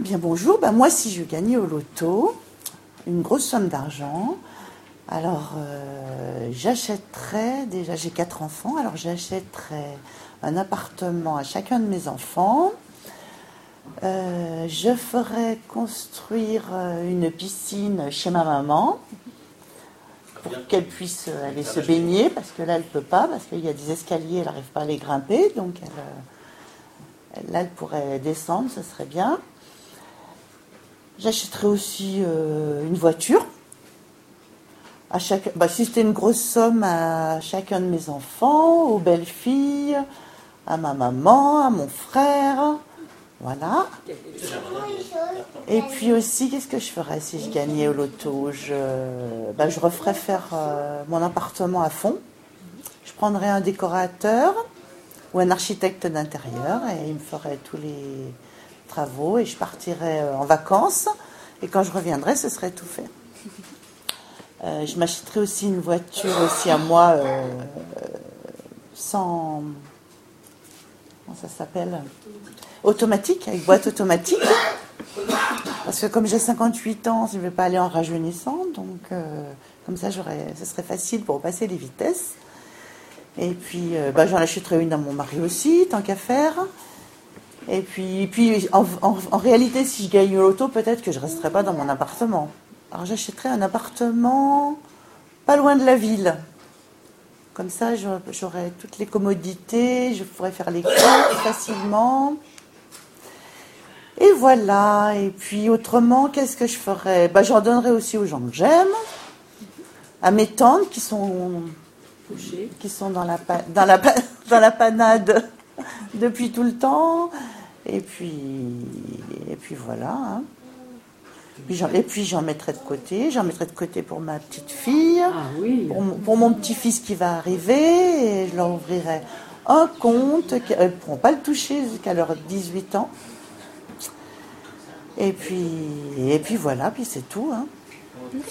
Bien bonjour, ben, moi si je gagnais au loto une grosse somme d'argent, alors euh, j'achèterais, déjà j'ai quatre enfants, alors j'achèterais un appartement à chacun de mes enfants. Euh, je ferais construire euh, une piscine chez ma maman pour qu'elle puisse aller se baigner, parce que là elle ne peut pas, parce qu'il y a des escaliers, elle n'arrive pas à les grimper, donc elle- là elle pourrait descendre, ce serait bien. J'achèterais aussi euh, une voiture. À bah, si c'était une grosse somme à chacun de mes enfants, aux belles-filles, à ma maman, à mon frère. Voilà. Et puis aussi, qu'est-ce que je ferais si je gagnais au loto? Je, bah, je referais faire euh, mon appartement à fond. Je prendrais un décorateur ou un architecte d'intérieur et il me ferait tous les travaux et je partirais euh, en vacances. Et quand je reviendrai, ce serait tout fait. Euh, je m'achèterais aussi une voiture aussi à moi euh, sans... Comment ça s'appelle? Automatique, avec boîte automatique. Parce que comme j'ai 58 ans, je ne vais pas aller en rajeunissant. Donc comme ça, ce serait facile pour passer les vitesses. Et puis, bah, j'en achèterai une à mon mari aussi, tant qu'à faire. Et puis, puis en, en- en réalité, si je gagne au loto, peut-être que je ne resterai pas dans mon appartement. Alors j'achèterai un appartement pas loin de la ville. Comme ça, j'aurai- toutes les commodités, je pourrais faire les courses facilement. Et voilà. Et puis autrement, qu'est-ce que je ferais bah, J'en donnerai aussi aux gens que j'aime, à mes tantes qui sont qui sont dans la, pa- dans la, pa- dans la panade depuis tout le temps. Et puis, et puis voilà. hein. Et puis j'en mettrai de côté. J'en mettrai de côté pour ma petite fille, Ah oui. pour, mon- pour mon petit-fils qui va arriver. Et je leur ouvrirai un compte. qui- Elles ne pourront pas le toucher jusqu'à leurs 18 ans. Et puis, et puis voilà, puis c'est tout. hein.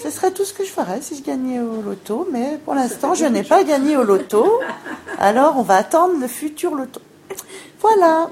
Ce serait tout ce que je ferais si je gagnais au loto, mais pour l'instant, je n'ai pas gagné au loto. Alors, on va attendre le futur loto. Voilà.